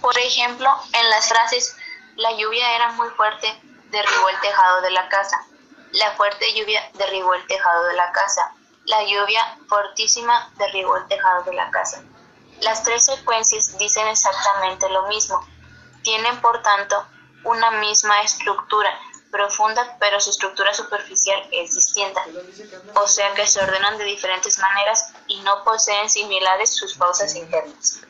Por ejemplo, en las frases la lluvia era muy fuerte, derribó el tejado de la casa. La fuerte lluvia derribó el tejado de la casa. La lluvia fortísima derribó el tejado de la casa. Las tres secuencias dicen exactamente lo mismo. Tienen, por tanto, una misma estructura profunda, pero su estructura superficial es distinta. O sea que se ordenan de diferentes maneras y no poseen similares sus pausas internas.